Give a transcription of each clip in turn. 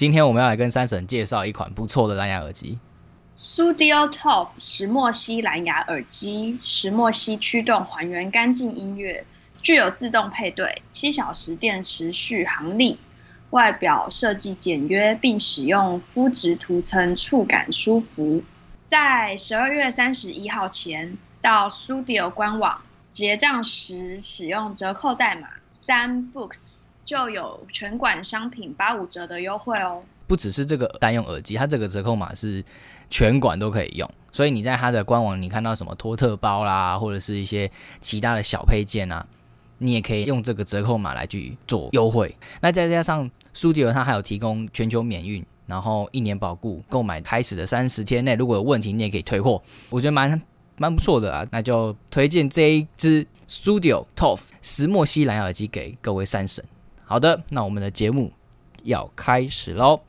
今天我们要来跟三婶介绍一款不错的蓝牙耳机。Studio TOF 石墨烯蓝牙耳机，石墨烯驱动还原干净音乐，具有自动配对、七小时电池续航力。外表设计简约，并使用肤质涂层，触感舒服。在十二月三十一号前到 Studio 官网结账时，使用折扣代码三 books 就有全馆商品八五折的优惠哦。不只是这个单用耳机，它这个折扣码是全馆都可以用。所以你在它的官网，你看到什么托特包啦，或者是一些其他的小配件啊，你也可以用这个折扣码来去做优惠。那再加上 Studio 它还有提供全球免运，然后一年保固，购买开始的三十天内如果有问题，你也可以退货。我觉得蛮蛮不错的啊，那就推荐这一支 Studio TOF 石墨烯蓝牙耳机给各位三神。好的，那我们的节目要开始喽。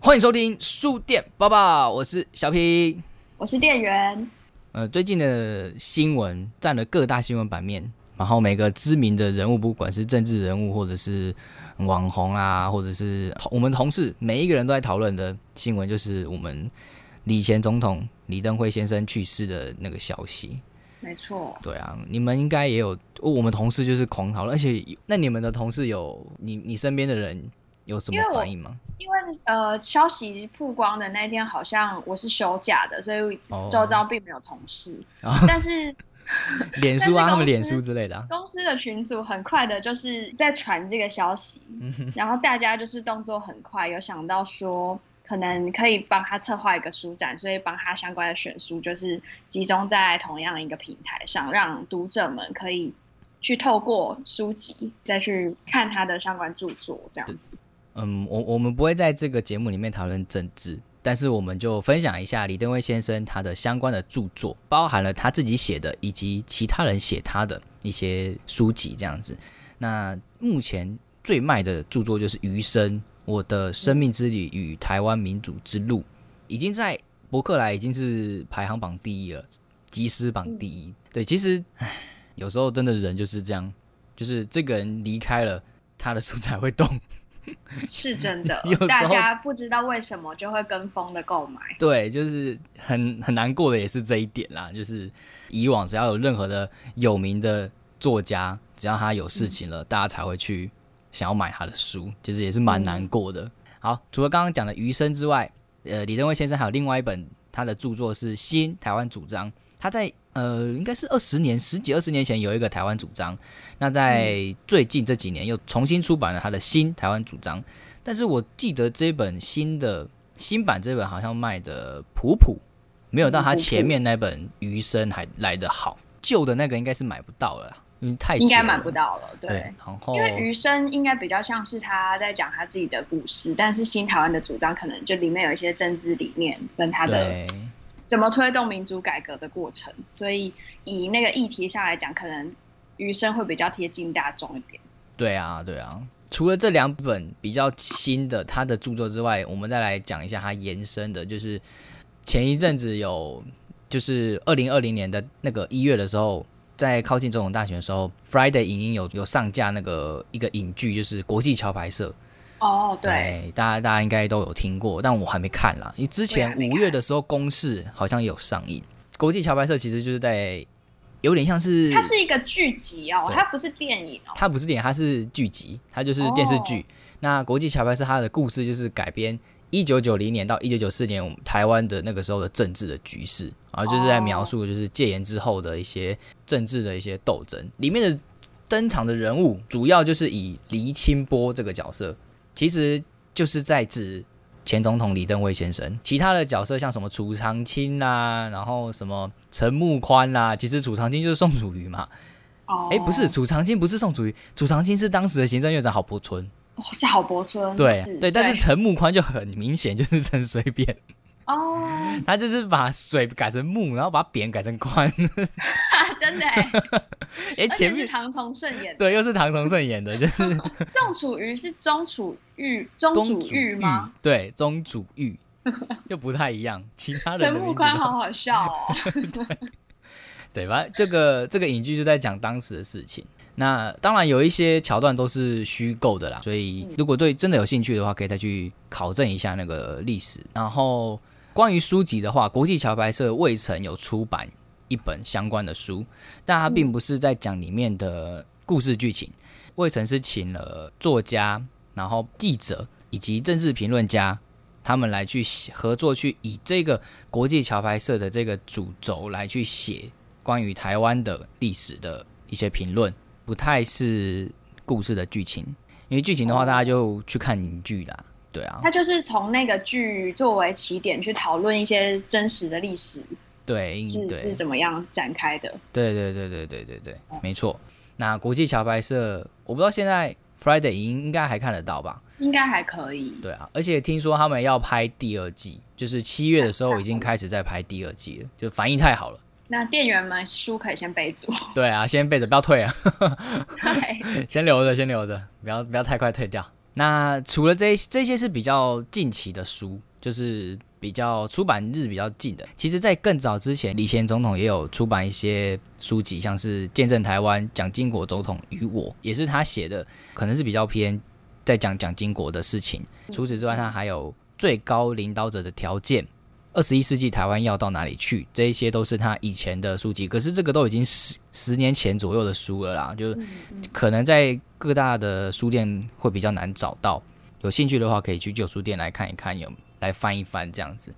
欢迎收听书店宝宝，我是小皮，我是店员。呃，最近的新闻占了各大新闻版面，然后每个知名的人物，不管是政治人物或者是网红啊，或者是我们同事，每一个人都在讨论的新闻，就是我们李前总统李登辉先生去世的那个消息。没错。对啊，你们应该也有，我们同事就是狂讨论，而且那你们的同事有你你身边的人。有什么反应吗？因为呃，消息曝光的那天好像我是休假的，所以周遭并没有同事。但是脸书啊，他们脸书之类的，公司的群组很快的就是在传这个消息，然后大家就是动作很快，有想到说可能可以帮他策划一个书展，所以帮他相关的选书就是集中在同样一个平台上，让读者们可以去透过书籍再去看他的相关著作，这样子。嗯，我我们不会在这个节目里面讨论政治，但是我们就分享一下李登辉先生他的相关的著作，包含了他自己写的以及其他人写他的一些书籍这样子。那目前最卖的著作就是《余生：我的生命之旅与台湾民主之路》，已经在博客来已经是排行榜第一了，集思榜第一。对，其实唉，有时候真的人就是这样，就是这个人离开了，他的书才会动。是真的，大家不知道为什么就会跟风的购买。对，就是很很难过的也是这一点啦。就是以往只要有任何的有名的作家，只要他有事情了，大家才会去想要买他的书，其实也是蛮难过的。好，除了刚刚讲的余生之外，呃，李登辉先生还有另外一本他的著作是《新台湾主张》，他在。呃，应该是二十年、十几二十年前有一个台湾主张，那在最近这几年又重新出版了他的新台湾主张。但是我记得这本新的新版这本好像卖的普普，没有到他前面那本《余生》还来得好。旧的那个应该是买不到了，因为太应该买不到了。对，然后因为《余生》应该比较像是他在讲他自己的故事，但是新台湾的主张可能就里面有一些政治理念跟他的。怎么推动民主改革的过程？所以以那个议题上来讲，可能余生会比较贴近大众一点。对啊，对啊。除了这两本比较新的他的著作之外，我们再来讲一下他延伸的，就是前一阵子有，就是二零二零年的那个一月的时候，在靠近总统大选的时候，Friday 影音有有上架那个一个影剧，就是国际桥牌社。哦，对，大家大家应该都有听过，但我还没看啦。因为之前五月的时候，公视好像有上映。国际桥牌社其实就是在有点像是，它是一个剧集哦，它不是电影哦，它不是电影，它是剧集，它就是电视剧。那国际桥牌社它的故事就是改编一九九零年到一九九四年我们台湾的那个时候的政治的局势，然后就是在描述就是戒严之后的一些政治的一些斗争。里面的登场的人物主要就是以黎清波这个角色。其实就是在指前总统李登辉先生，其他的角色像什么楚长青啊，然后什么陈木宽啦，其实楚长青就是宋楚瑜嘛。哦，哎，不是楚长青，不是宋楚瑜，楚长青是当时的行政院长郝柏村。哦，是郝柏村。对对，但是陈木宽就很明显就是陈水扁。哦，他就是把水改成木，然后把扁改成宽。真的哎，哎，前面是唐崇盛演的，对，又是唐崇盛演的，就是 宋楚瑜是钟楚玉，钟楚玉吗？对，钟楚玉就不太一样，其他人陈木宽好好笑哦。对吧？这个这个影剧就在讲当时的事情。那当然有一些桥段都是虚构的啦，所以如果对真的有兴趣的话，可以再去考证一下那个历史。然后关于书籍的话，国际桥牌社未曾有出版一本相关的书，但它并不是在讲里面的故事剧情。未曾是请了作家、然后记者以及政治评论家，他们来去合作，去以这个国际桥牌社的这个主轴来去写关于台湾的历史的一些评论。不太是故事的剧情，因为剧情的话，大家就去看影剧啦。对啊，他就是从那个剧作为起点去讨论一些真实的历史，对，是是怎么样展开的？对对对对对对对，没错。那国际桥牌社，我不知道现在 Friday 应应该还看得到吧？应该还可以。对啊，而且听说他们要拍第二季，就是七月的时候已经开始在拍第二季了，就反应太好了。那店员们书可以先备着。对啊，先备着，不要退啊。对，先留着，先留着，不要不要太快退掉。那除了这这些是比较近期的书，就是比较出版日比较近的。其实，在更早之前，李前总统也有出版一些书籍，像是《见证台湾》《蒋经国总统与我》，也是他写的，可能是比较偏在讲蒋经国的事情。除此之外，他还有《最高领导者的条件》。二十一世纪台湾要到哪里去？这一些都是他以前的书籍，可是这个都已经十十年前左右的书了啦，就可能在各大的书店会比较难找到。有兴趣的话，可以去旧书店来看一看，有来翻一翻这样子。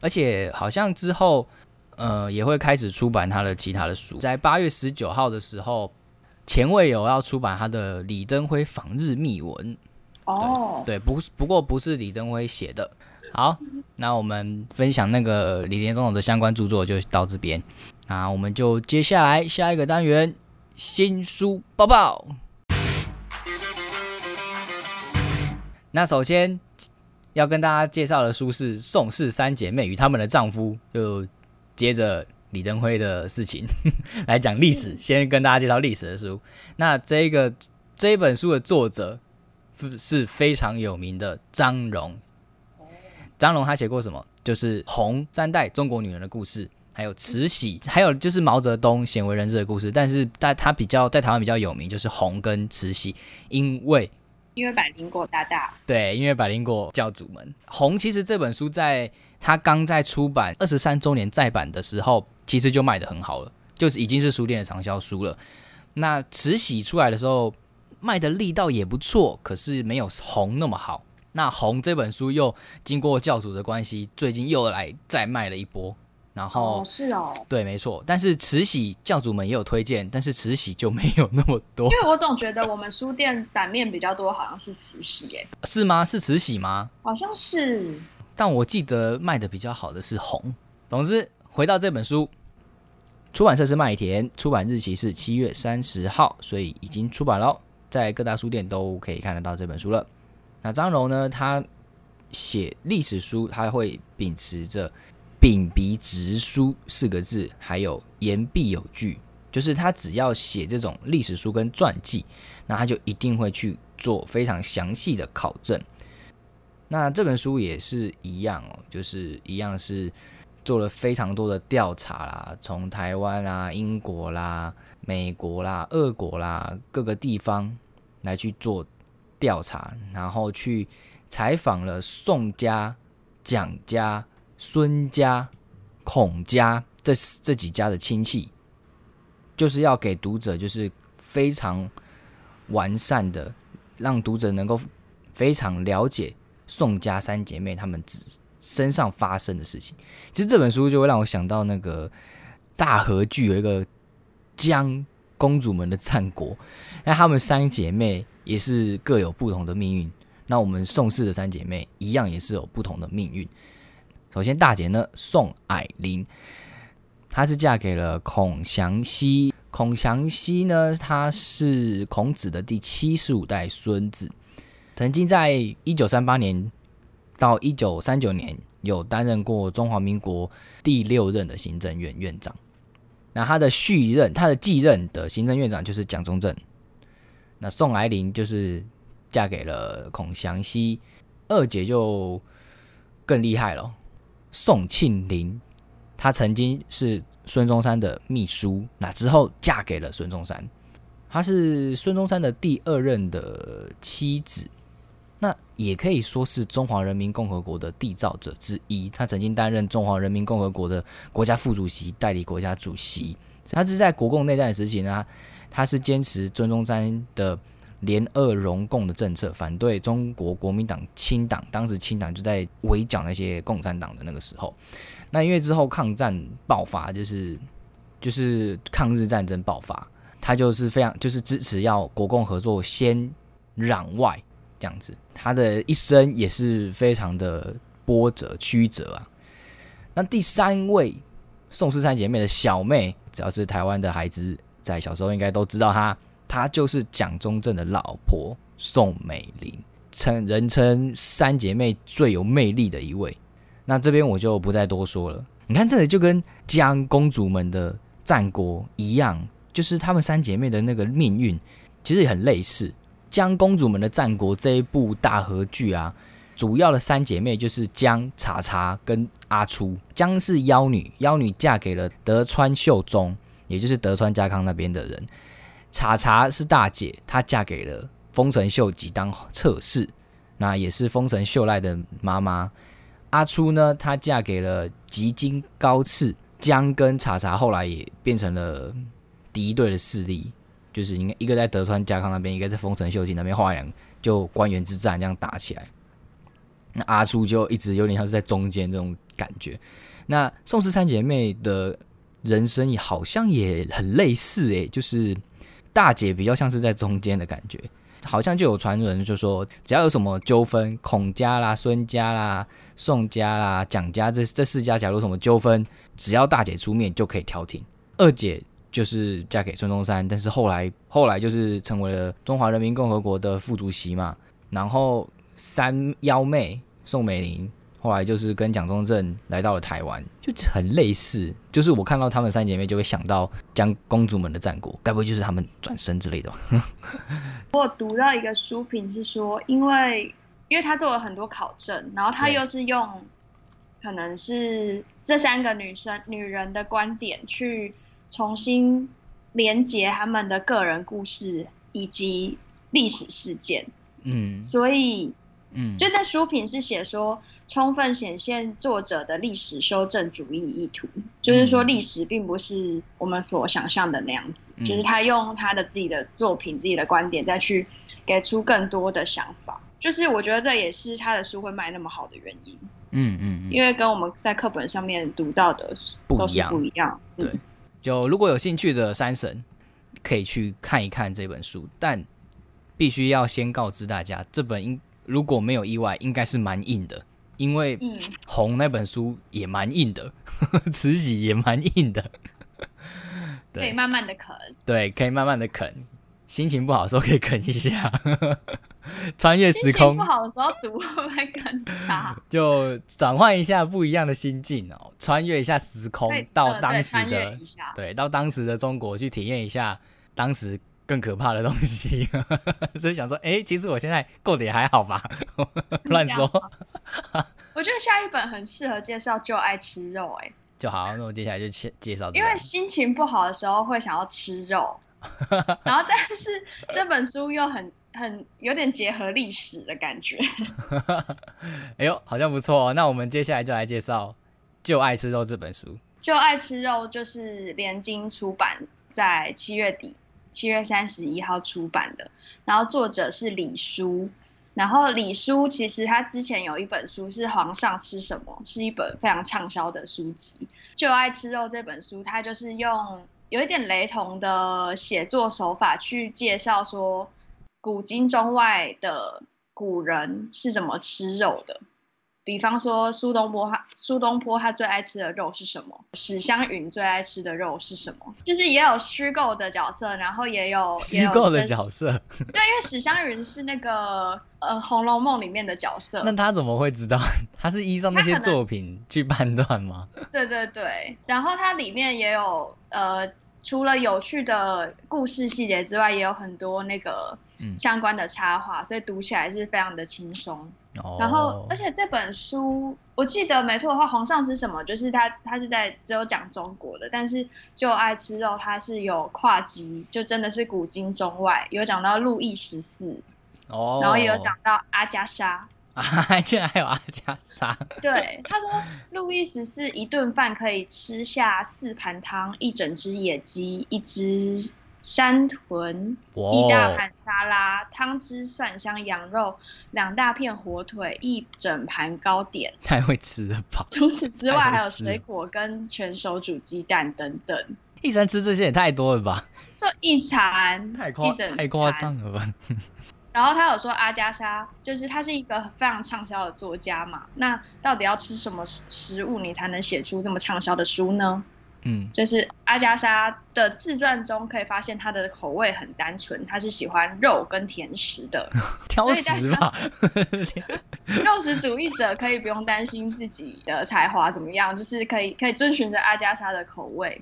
而且好像之后，呃，也会开始出版他的其他的书。在八月十九号的时候，前卫有要出版他的李登辉访日秘闻。哦，对，不不过不是李登辉写的。好，那我们分享那个李连总统的相关著作就到这边，那我们就接下来下一个单元新书报报。那首先要跟大家介绍的书是宋氏三姐妹与他们的丈夫，就接着李登辉的事情 来讲历史，先跟大家介绍历史的书。那这个这一本书的作者是非常有名的张荣。张龙他写过什么？就是红三代中国女人的故事，还有慈禧，还有就是毛泽东鲜为人知的故事。但是在他比较在台湾比较有名，就是红跟慈禧，因为因为百灵果大大对，因为百灵果教主们红。其实这本书在他刚在出版二十三周年再版的时候，其实就卖的很好了，就是已经是书店的畅销书了。那慈禧出来的时候卖的力道也不错，可是没有红那么好。那红这本书又经过教主的关系，最近又来再卖了一波，然后是哦，对，没错。但是慈禧教主们也有推荐，但是慈禧就没有那么多。因为我总觉得我们书店版面比较多，好像是慈禧，耶，是吗？是慈禧吗？好像是，但我记得卖的比较好的是红。总之，回到这本书，出版社是麦田，出版日期是七月三十号，所以已经出版了，在各大书店都可以看得到这本书了。那张荣呢？他写历史书，他会秉持着“秉笔直书”四个字，还有言必有据，就是他只要写这种历史书跟传记，那他就一定会去做非常详细的考证。那这本书也是一样哦，就是一样是做了非常多的调查啦，从台湾啦、英国啦、美国啦、俄国啦各个地方来去做。调查，然后去采访了宋家、蒋家、孙家、孔家这这几家的亲戚，就是要给读者就是非常完善的，让读者能够非常了解宋家三姐妹她们身上发生的事情。其实这本书就会让我想到那个大河剧有一个江公主们的战国，那她们三姐妹。也是各有不同的命运。那我们宋氏的三姐妹一样也是有不同的命运。首先，大姐呢，宋霭龄，她是嫁给了孔祥熙。孔祥熙呢，他是孔子的第七十五代孙子，曾经在一九三八年到一九三九年有担任过中华民国第六任的行政院院长。那他的续任，他的继任的行政院长就是蒋中正。那宋霭龄就是嫁给了孔祥熙，二姐就更厉害了。宋庆龄，她曾经是孙中山的秘书，那之后嫁给了孙中山，她是孙中山的第二任的妻子，那也可以说是中华人民共和国的缔造者之一。她曾经担任中华人民共和国的国家副主席，代理国家主席。她是在国共内战时期呢，他是坚持孙中山的。联俄融共的政策，反对中国国民党清党。当时清党就在围剿那些共产党的那个时候。那因为之后抗战爆发，就是就是抗日战争爆发，他就是非常就是支持要国共合作，先攘外这样子。他的一生也是非常的波折曲折啊。那第三位宋氏三姐妹的小妹，只要是台湾的孩子，在小时候应该都知道她。她就是蒋中正的老婆宋美龄，称人称三姐妹最有魅力的一位。那这边我就不再多说了。你看这里就跟江公主们的战国一样，就是她们三姐妹的那个命运其实也很类似。江公主们的战国这一部大合剧啊，主要的三姐妹就是江、茶茶跟阿初。江是妖女，妖女嫁给了德川秀忠，也就是德川家康那边的人。茶茶是大姐，她嫁给了丰臣秀吉当侧室，那也是丰臣秀赖的妈妈。阿初呢，她嫁给了吉金高次，江跟茶茶后来也变成了敌对的势力，就是应该一个在德川家康那边，一个在丰臣秀吉那边，后来就官员之战这样打起来。那阿初就一直有点像是在中间这种感觉。那宋氏三姐妹的人生也好像也很类似诶，就是。大姐比较像是在中间的感觉，好像就有传闻就说，只要有什么纠纷，孔家啦、孙家啦、宋家啦、蒋家这这四家，假如什么纠纷，只要大姐出面就可以调停。二姐就是嫁给孙中山，但是后来后来就是成为了中华人民共和国的副主席嘛。然后三幺妹宋美龄。后来就是跟蒋中正来到了台湾，就很类似。就是我看到他们三姐妹，就会想到将公主们的战果，该不会就是他们转身之类的吧？我读到一个书评是说，因为因为他做了很多考证，然后他又是用可能是这三个女生女人的观点去重新连接他们的个人故事以及历史事件。嗯，所以嗯，就那书评是写说。充分显现作者的历史修正主义意图，就是说历史并不是我们所想象的那样子，就是他用他的自己的作品、自己的观点再去给出更多的想法，就是我觉得这也是他的书会卖那么好的原因。嗯嗯，因为跟我们在课本上面读到的都是不一样。对，就如果有兴趣的三神可以去看一看这本书，但必须要先告知大家，这本应如果没有意外，应该是蛮硬的。因为红那本书也蛮硬的，慈禧也蛮硬的，可以慢慢的啃。对，可以慢慢的啃。心情不好的时候可以啃一下。穿越时空不好的时候读会不会更差？就转换一下不一样的心境哦，穿越一下时空到当时的对，到当时的中国去体验一下当时更可怕的东西。所以想说，哎，其实我现在过得也还好吧？乱说。我觉得下一本很适合介绍就爱吃肉，哎，就好。那我接下来就介介绍，因为心情不好的时候会想要吃肉，然后但是这本书又很很有点结合历史的感觉。哎呦，好像不错哦。那我们接下来就来介绍《就爱吃肉》这本书。《就爱吃肉》就是联经出版在七月底，七月三十一号出版的，然后作者是李书。然后李叔其实他之前有一本书是《皇上吃什么》，是一本非常畅销的书籍。就爱吃肉这本书，他就是用有一点雷同的写作手法去介绍说，古今中外的古人是怎么吃肉的。比方说苏东坡，他苏东坡他最爱吃的肉是什么？史湘云最爱吃的肉是什么？就是也有虚构的角色，然后也有虚构的角色。对，因为史湘云是那个呃《红楼梦》里面的角色。那他怎么会知道？他是依照那些作品去判断吗？对对对，然后它里面也有呃。除了有趣的故事细节之外，也有很多那个相关的插画，所以读起来是非常的轻松。然后，而且这本书我记得没错的话，皇上吃什么？就是他，他是在只有讲中国的，但是就爱吃肉，他是有跨级，就真的是古今中外，有讲到路易十四，哦，然后也有讲到阿加莎。啊，竟然还有阿加莎！对，他说路易十四一顿饭可以吃下四盘汤、一整只野鸡、一只山豚、一大盘沙拉、汤汁蒜香羊肉、两大片火腿、一整盘糕点。太会吃了吧！除此之外，还有水果跟全熟煮鸡蛋等等。一餐吃这些也太多了吧？说一餐，太夸太夸张了吧？然后他有说阿加莎，就是他是一个非常畅销的作家嘛。那到底要吃什么食物，你才能写出这么畅销的书呢？嗯，就是阿加莎的自传中可以发现，她的口味很单纯，她是喜欢肉跟甜食的，挑食吧。肉食主义者可以不用担心自己的才华怎么样，就是可以可以遵循着阿加莎的口味。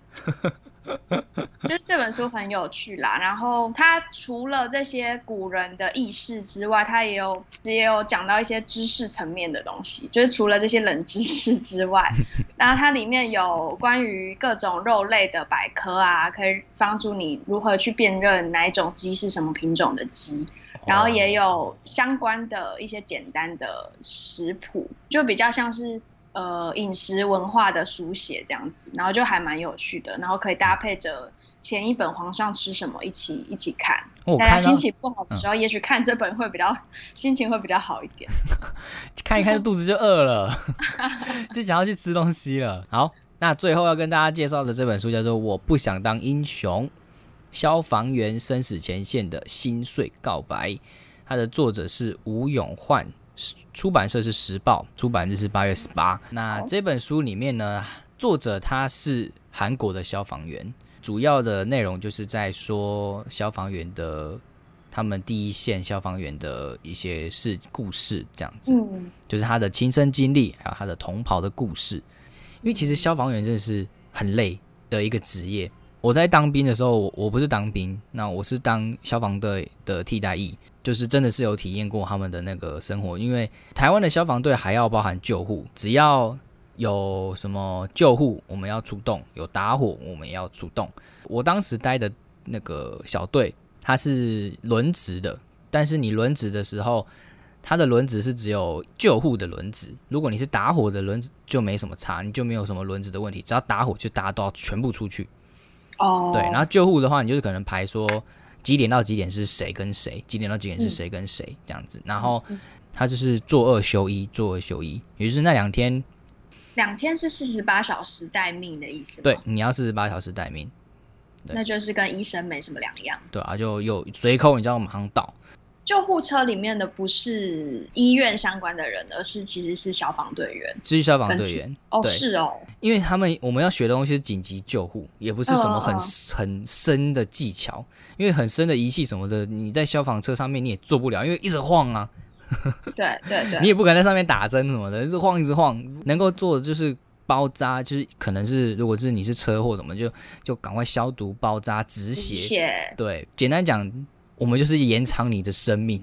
就是这本书很有趣啦，然后它除了这些古人的意识之外，它也有也有讲到一些知识层面的东西。就是除了这些冷知识之外，然后它里面有关于各种肉类的百科啊，可以帮助你如何去辨认哪一种鸡是什么品种的鸡。然后也有相关的一些简单的食谱，就比较像是。呃，饮食文化的书写这样子，然后就还蛮有趣的，然后可以搭配着前一本《皇上吃什么》一起一起看。大家心情不好的时候，也许看这本会比较 心情会比较好一点。看一看肚子就饿了，就想要去吃东西了。好，那最后要跟大家介绍的这本书叫做《我不想当英雄：消防员生死前线的心碎告白》，它的作者是吴永焕。出版社是时报，出版日是八月十八。那这本书里面呢，作者他是韩国的消防员，主要的内容就是在说消防员的他们第一线消防员的一些事故事，这样子，就是他的亲身经历，还有他的同袍的故事。因为其实消防员真的是很累的一个职业。我在当兵的时候，我我不是当兵，那我是当消防队的替代役。就是真的是有体验过他们的那个生活，因为台湾的消防队还要包含救护，只要有什么救护，我们要出动；有打火，我们也要出动。我当时待的那个小队，它是轮值的，但是你轮值的时候，它的轮值是只有救护的轮值。如果你是打火的轮值，就没什么差，你就没有什么轮值的问题，只要打火就大家都要全部出去。哦，对，然后救护的话，你就是可能排说。几点到几点是谁跟谁？几点到几点是谁跟谁？这样子，然后他就是做二休一，做二休一，也就是那两天，两天是四十八小时待命的意思。对，你要四十八小时待命，那就是跟医生没什么两样。对啊，就有随口，你知道马上到。救护车里面的不是医院相关的人，而是其实是消防队员，是消防队员。哦，是哦，因为他们我们要学的东西是紧急救护，也不是什么很很深的技巧，因为很深的仪器什么的，你在消防车上面你也做不了，因为一直晃啊。对对对，你也不敢在上面打针什么的，一直晃一直晃。能够做的就是包扎，就是可能是如果是你是车祸什么，就就赶快消毒、包扎、止血。对，简单讲。我们就是延长你的生命，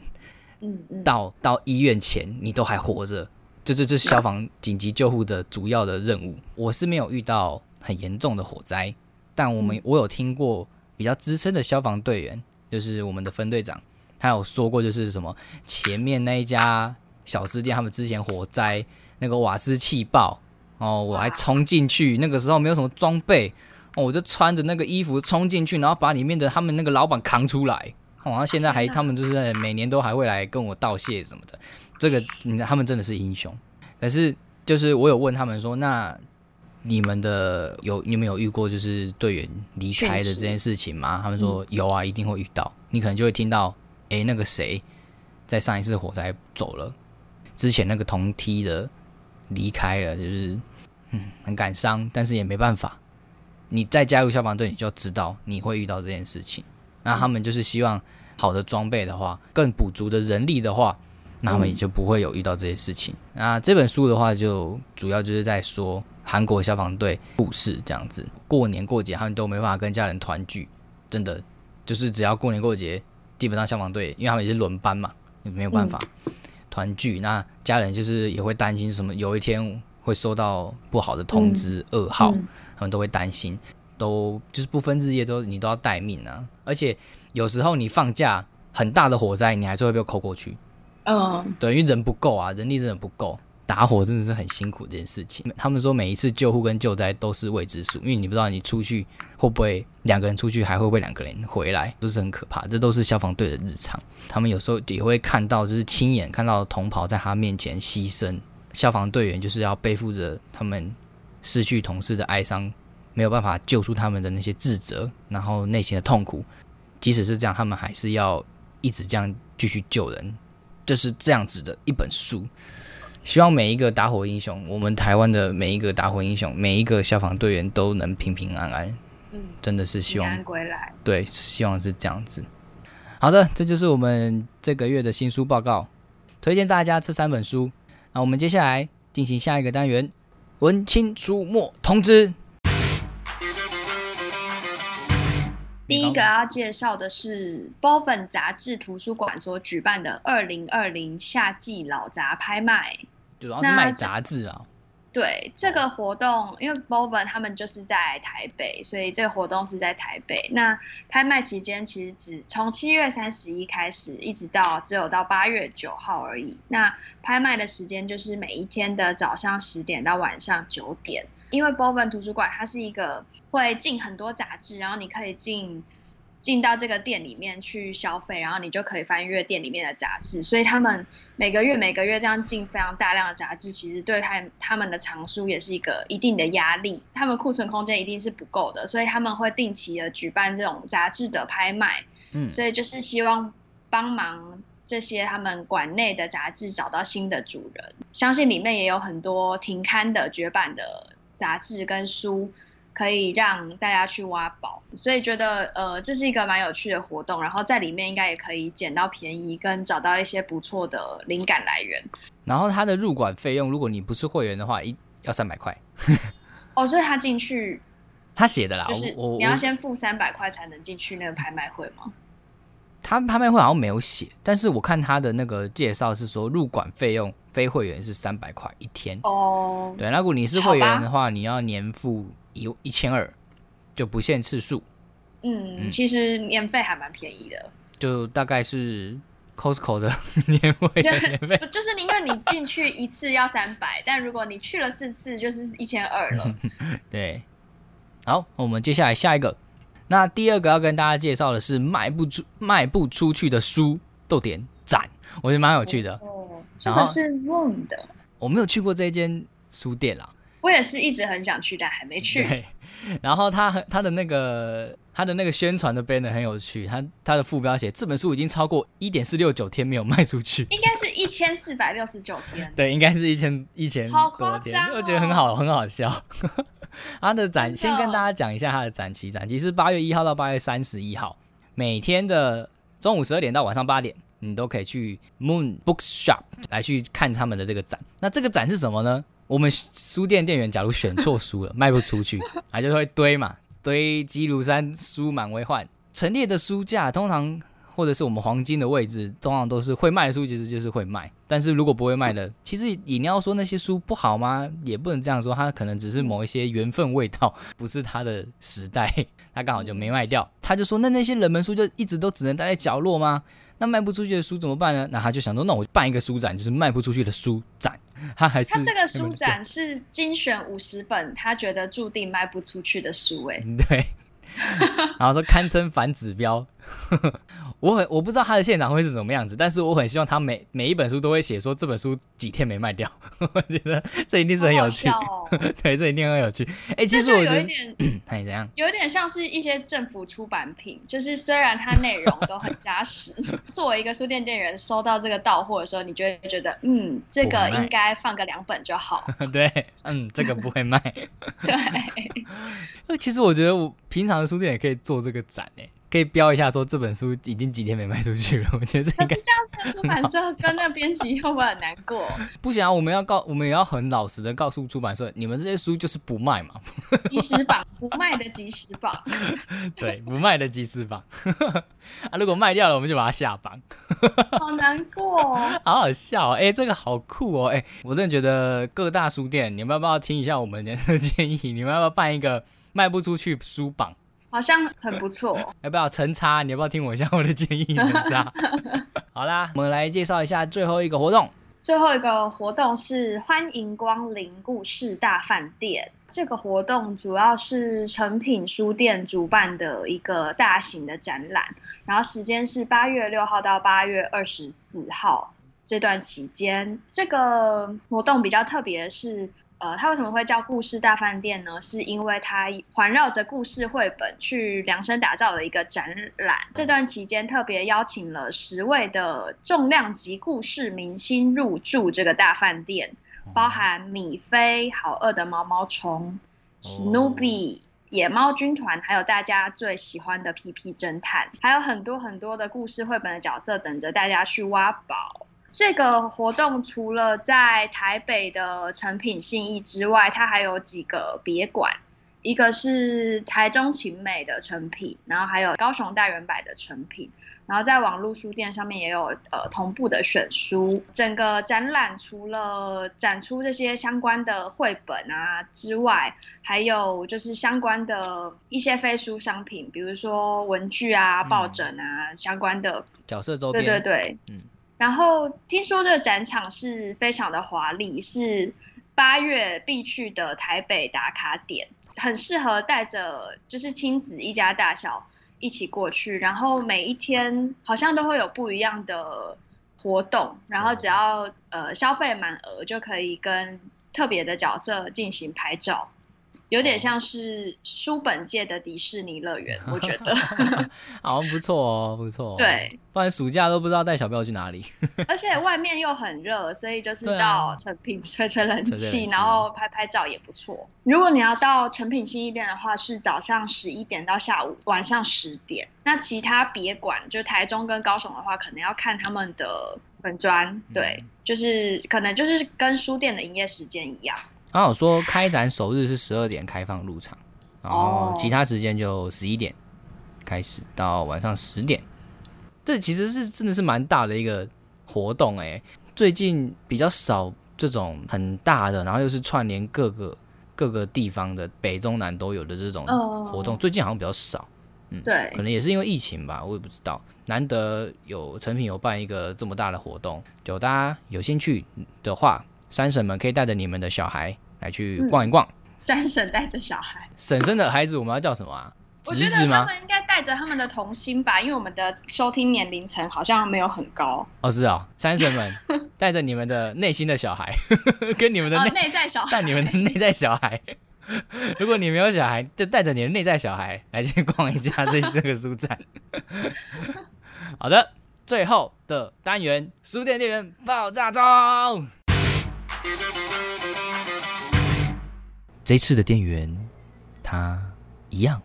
嗯嗯，到到医院前你都还活着，这这这消防紧急救护的主要的任务。我是没有遇到很严重的火灾，但我们我有听过比较资深的消防队员，就是我们的分队长，他有说过，就是什么前面那一家小吃店，他们之前火灾那个瓦斯气爆，哦，我还冲进去，那个时候没有什么装备，哦，我就穿着那个衣服冲进去，然后把里面的他们那个老板扛出来。好像现在还，他们就是每年都还会来跟我道谢什么的。这个，他们真的是英雄。可是，就是我有问他们说，那你们的有你们有遇过就是队员离开的这件事情吗？他们说有啊，一定会遇到。你可能就会听到，哎，那个谁在上一次火灾走了，之前那个同梯的离开了，就是嗯很感伤，但是也没办法。你再加入消防队，你就知道你会遇到这件事情。那他们就是希望好的装备的话，更补足的人力的话，那他们也就不会有遇到这些事情。那这本书的话，就主要就是在说韩国消防队故事这样子。过年过节他们都没办法跟家人团聚，真的就是只要过年过节，基本上消防队因为他们也是轮班嘛，也没有办法团聚。那家人就是也会担心什么，有一天会收到不好的通知噩耗。他们都会担心，都就是不分日夜都你都要待命啊！而且有时候你放假很大的火灾，你还是会被扣过去。嗯，对，因为人不够啊，人力真的不够，打火真的是很辛苦这件事情。他们说每一次救护跟救灾都是未知数，因为你不知道你出去会不会两个人出去，还会不会两个人回来，都是很可怕。这都是消防队的日常。他们有时候也会看到，就是亲眼看到同袍在他面前牺牲，消防队员就是要背负着他们。失去同事的哀伤，没有办法救出他们的那些自责，然后内心的痛苦。即使是这样，他们还是要一直这样继续救人。就是这样子的一本书。希望每一个打火英雄，我们台湾的每一个打火英雄，每一个消防队员都能平平安安。嗯，真的是希望归来。对，希望是这样子。好的，这就是我们这个月的新书报告，推荐大家这三本书。那我们接下来进行下一个单元。文青出没通知。第一个要介绍的是《波粉杂志图书馆》所举办的二零二零夏季老杂拍卖，主要是卖杂志啊。对这个活动，因为 Bowen 他们就是在台北，所以这个活动是在台北。那拍卖期间其实只从七月三十一开始，一直到只有到八月九号而已。那拍卖的时间就是每一天的早上十点到晚上九点。因为 Bowen 图书馆它是一个会进很多杂志，然后你可以进。进到这个店里面去消费，然后你就可以翻阅店里面的杂志。所以他们每个月每个月这样进非常大量的杂志，其实对他他们的藏书也是一个一定的压力。他们库存空间一定是不够的，所以他们会定期的举办这种杂志的拍卖。嗯，所以就是希望帮忙这些他们馆内的杂志找到新的主人。相信里面也有很多停刊的绝版的杂志跟书。可以让大家去挖宝，所以觉得呃这是一个蛮有趣的活动，然后在里面应该也可以捡到便宜，跟找到一些不错的灵感来源。然后它的入馆费用，如果你不是会员的话，一要三百块。哦，所以他进去，他写的啦，就是你要先付三百块才能进去那个拍卖会吗？他拍卖会好像没有写，但是我看他的那个介绍是说入馆费用非会员是三百块一天。哦，对，那如果你是会员的话，你要年付。一一千二就不限次数，嗯，其实年费还蛮便宜的，就大概是 Costco 的年费，年费。就 是因为你进去一次要三百，但如果你去了四次，就是一千二了。对，好，我们接下来下一个，那第二个要跟大家介绍的是卖不出卖不出去的书豆点展，我觉得蛮有趣的。哦，这个是 Room 的，我没有去过这间书店啦。我也是一直很想去，但还没去。对，然后他他的那个他的那个宣传的 banner 很有趣，他他的副标写这本书已经超过一点四六九天没有卖出去，应该是一千四百六十九天。对，应该是一千一千多天，我觉得很好，很好笑。他的展先跟大家讲一下他的展期，展期是八月一号到八月三十一号，每天的中午十二点到晚上八点，你都可以去 Moon Bookshop 来去看他们的这个展。那这个展是什么呢？我们书店店员假如选错书了，卖不出去，啊，就会堆嘛，堆积如山，书满为患。陈列的书架通常或者是我们黄金的位置，通常都是会卖的书，其实就是会卖。但是如果不会卖的，其实你要说那些书不好吗？也不能这样说，它可能只是某一些缘分味道，不是它的时代，它刚好就没卖掉。他就说，那那些冷门书就一直都只能待在角落吗？那卖不出去的书怎么办呢？那他就想说，那我办一个书展，就是卖不出去的书展。他还是他这个书展是精选五十本他觉得注定卖不出去的书，哎，对。然后说堪称反指标。我很我不知道他的现场会是什么样子，但是我很希望他每每一本书都会写说这本书几天没卖掉，我觉得这一定是很有趣，对，这一定很有趣。哎、其实我觉得，有一点，哎，怎样？有点像是一些政府出版品，就是虽然它内容都很扎实，作为一个书店店员，收到这个到货的时候，你就会觉得，嗯，这个应该放个两本就好。对，嗯，这个不会卖。对，那，其实我觉得我平常的书店也可以做这个展诶，可以标一下说这本书已经几天没卖出去了。我觉得这应该可是这样出版社跟那编辑会不会很难过？不行啊，我们要告，我们也要很老实的告诉出版社，你们这些书就是不卖嘛，即时榜不卖的即时榜，对，不卖的即时榜啊，如果卖掉了，我们就把它下榜，好难过、哦。好好笑哦，哎、这个好酷哦，哎、我真的觉得各大书店，你们要不要听一下我们的建议？你们要不要办一个卖不出去书榜？好像很不错，要不要陈插？你要不要听我一下我的建议？陈插。好啦，我们来介绍一下最后一个活动。最后一个活动是欢迎光临故事大饭店。这个活动主要是诚品书店主办的一个大型的展览，然后时间是八月六号到八月二十四号这段期间。这个活动比较特别的是，呃，它为什么会叫故事大饭店呢？是因为它环绕着故事绘本去量身打造的一个展览。这段期间特别邀请了十位的重量级故事明星入住这个大饭店，包含米菲、好饿的毛毛虫、史努比。野猫军团，还有大家最喜欢的皮皮侦探，还有很多很多的故事绘本的角色等着大家去挖宝。这个活动除了在台北的成品信义之外，它还有几个别馆，一个是台中晴美的成品，然后还有高雄大圆柏的成品，然后在网络书店上面也有呃同步的选书。整个展览除了展出这些相关的绘本啊之外，还有就是相关的一些非书商品，比如说文具啊、抱枕啊、相关的角色周对边，对对，嗯。然后听说这个展场是非常的华丽，是八月必去的台北打卡点，很适合带着就是亲子一家大小一起过去。然后每一天好像都会有不一样的活动，然后只要呃消费满额就可以跟特别的角色进行拍照。有点像是书本界的迪士尼乐园，我觉得。好像不错哦，不错、哦。对，不然暑假都不知道带小朋友去哪里。而且外面又很热，所以就是到成品吹吹冷气，然后拍拍照也不错。如果你要到成品新一店的话，是早上十一点到下午晚上十点。那其他别馆，就台中跟高雄的话，可能要看他们的粉砖，对，嗯就是可能就是跟书店的营业时间一样。然后有说开展首日是十二点开放入场，然后哦其他时间就十一点开始到晚上十点。这其实是真的是蛮大的一个活动哎，最近比较少这种很大的，然后又是串联各个各个地方的北中南都有的这种哦活动，最近好像比较少。嗯对可，能也是因为疫情吧，我也不知道。难得有成品有办一个这么大的活动，就大家有兴趣的话，三婶们可以带着你们的小孩来去逛一逛。三婶带着小孩，婶婶的孩子我们要叫什么啊？我觉得他侄子吗？们应该带着他们的童心吧，因为我们的收听年龄层好像没有很高。哦，是哦，三婶们 带着你们的内心的小孩，跟你们的内在小孩带你们的内在小孩。如果你没有小孩，就带着你的内在小孩来去逛一下这这个书展。好的，最后的单元书店店员爆炸中。这次的店员，他一样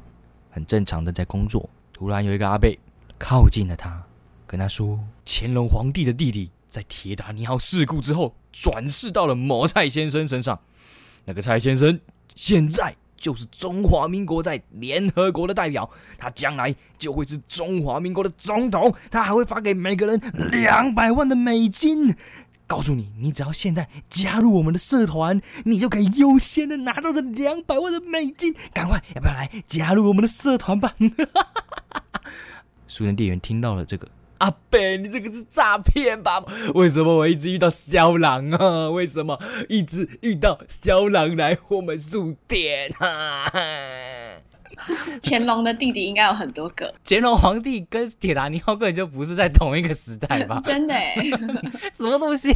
很正常的在工作。突然有一个阿贝靠近了他，跟他说：“乾隆皇帝的弟弟在铁达尼号事故之后转世到了某蔡先生身上，那个蔡先生现在就是中华民国在联合国的代表，他将来就会是中华民国的总统，他还会发给每个人两百万的美金。告诉你，你只要现在加入我们的社团，你就可以优先的拿到这两百万的美金。赶快，要不要来加入我们的社团吧？书店店员听到了这个，阿贝，你这个是诈骗吧？为什么我一直遇到肖郎啊？为什么一直遇到肖郎来我们书店啊？乾隆的弟弟应该有很多个，乾隆皇帝跟铁达尼号根本就不是在同一个时代吧？真的哎，什么东西？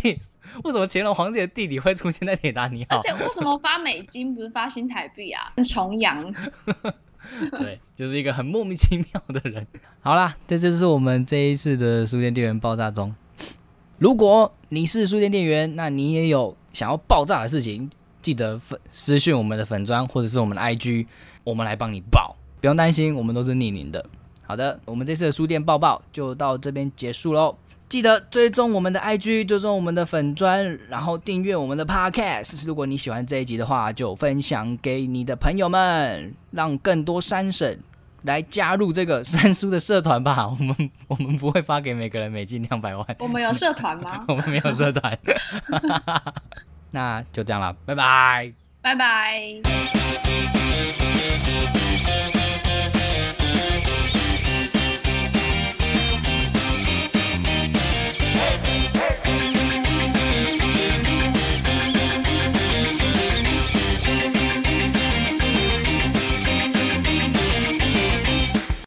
为什么乾隆皇帝的弟弟会出现在铁达尼号？而且为什么发美金不是发新台币啊？重阳。对，就是一个很莫名其妙的人。好啦，这就是我们这一次的书店店员爆炸中。如果你是书店店员，那你也有想要爆炸的事情，记得粉私讯我们的粉砖或者是我们的 IG，我们来帮你报，不用担心，我们都是匿名的。好的，我们这次的书店报报就到这边结束喽。记得追踪我们的 IG，追踪我们的粉砖，然后订阅我们的 Podcast。如果你喜欢这一集的话，就分享给你的朋友们，让更多山神来加入这个三叔的社团吧。我们我们不会发给每个人美金两百万。我们有社团吗？我们没有社团。那就这样了，拜拜，拜拜。